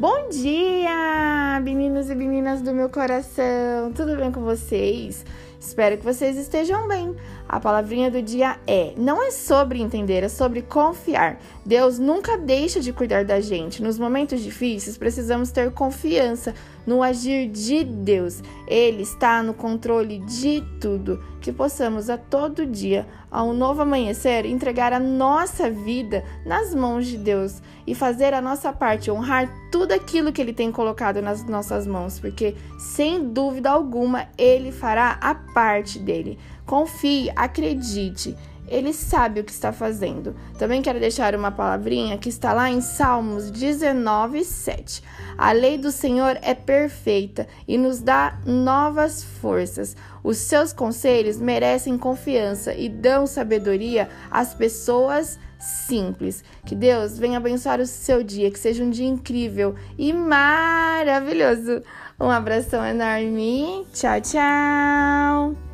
Bom dia, meninos e meninas do meu coração. Tudo bem com vocês? Espero que vocês estejam bem. A palavrinha do dia é: não é sobre entender, é sobre confiar. Deus nunca deixa de cuidar da gente. Nos momentos difíceis, precisamos ter confiança no agir de Deus. Ele está no controle de tudo. Que possamos a todo dia, a um novo amanhecer, entregar a nossa vida nas mãos de Deus e fazer a nossa parte, honrar tudo aquilo que Ele tem colocado nas nossas mãos, porque sem dúvida alguma Ele fará a parte dele. Confie, acredite. Ele sabe o que está fazendo. Também quero deixar uma palavrinha que está lá em Salmos 19, 7. A lei do Senhor é perfeita e nos dá novas forças. Os seus conselhos merecem confiança e dão sabedoria às pessoas simples. Que Deus venha abençoar o seu dia, que seja um dia incrível e maravilhoso. Um abração enorme. Tchau, tchau.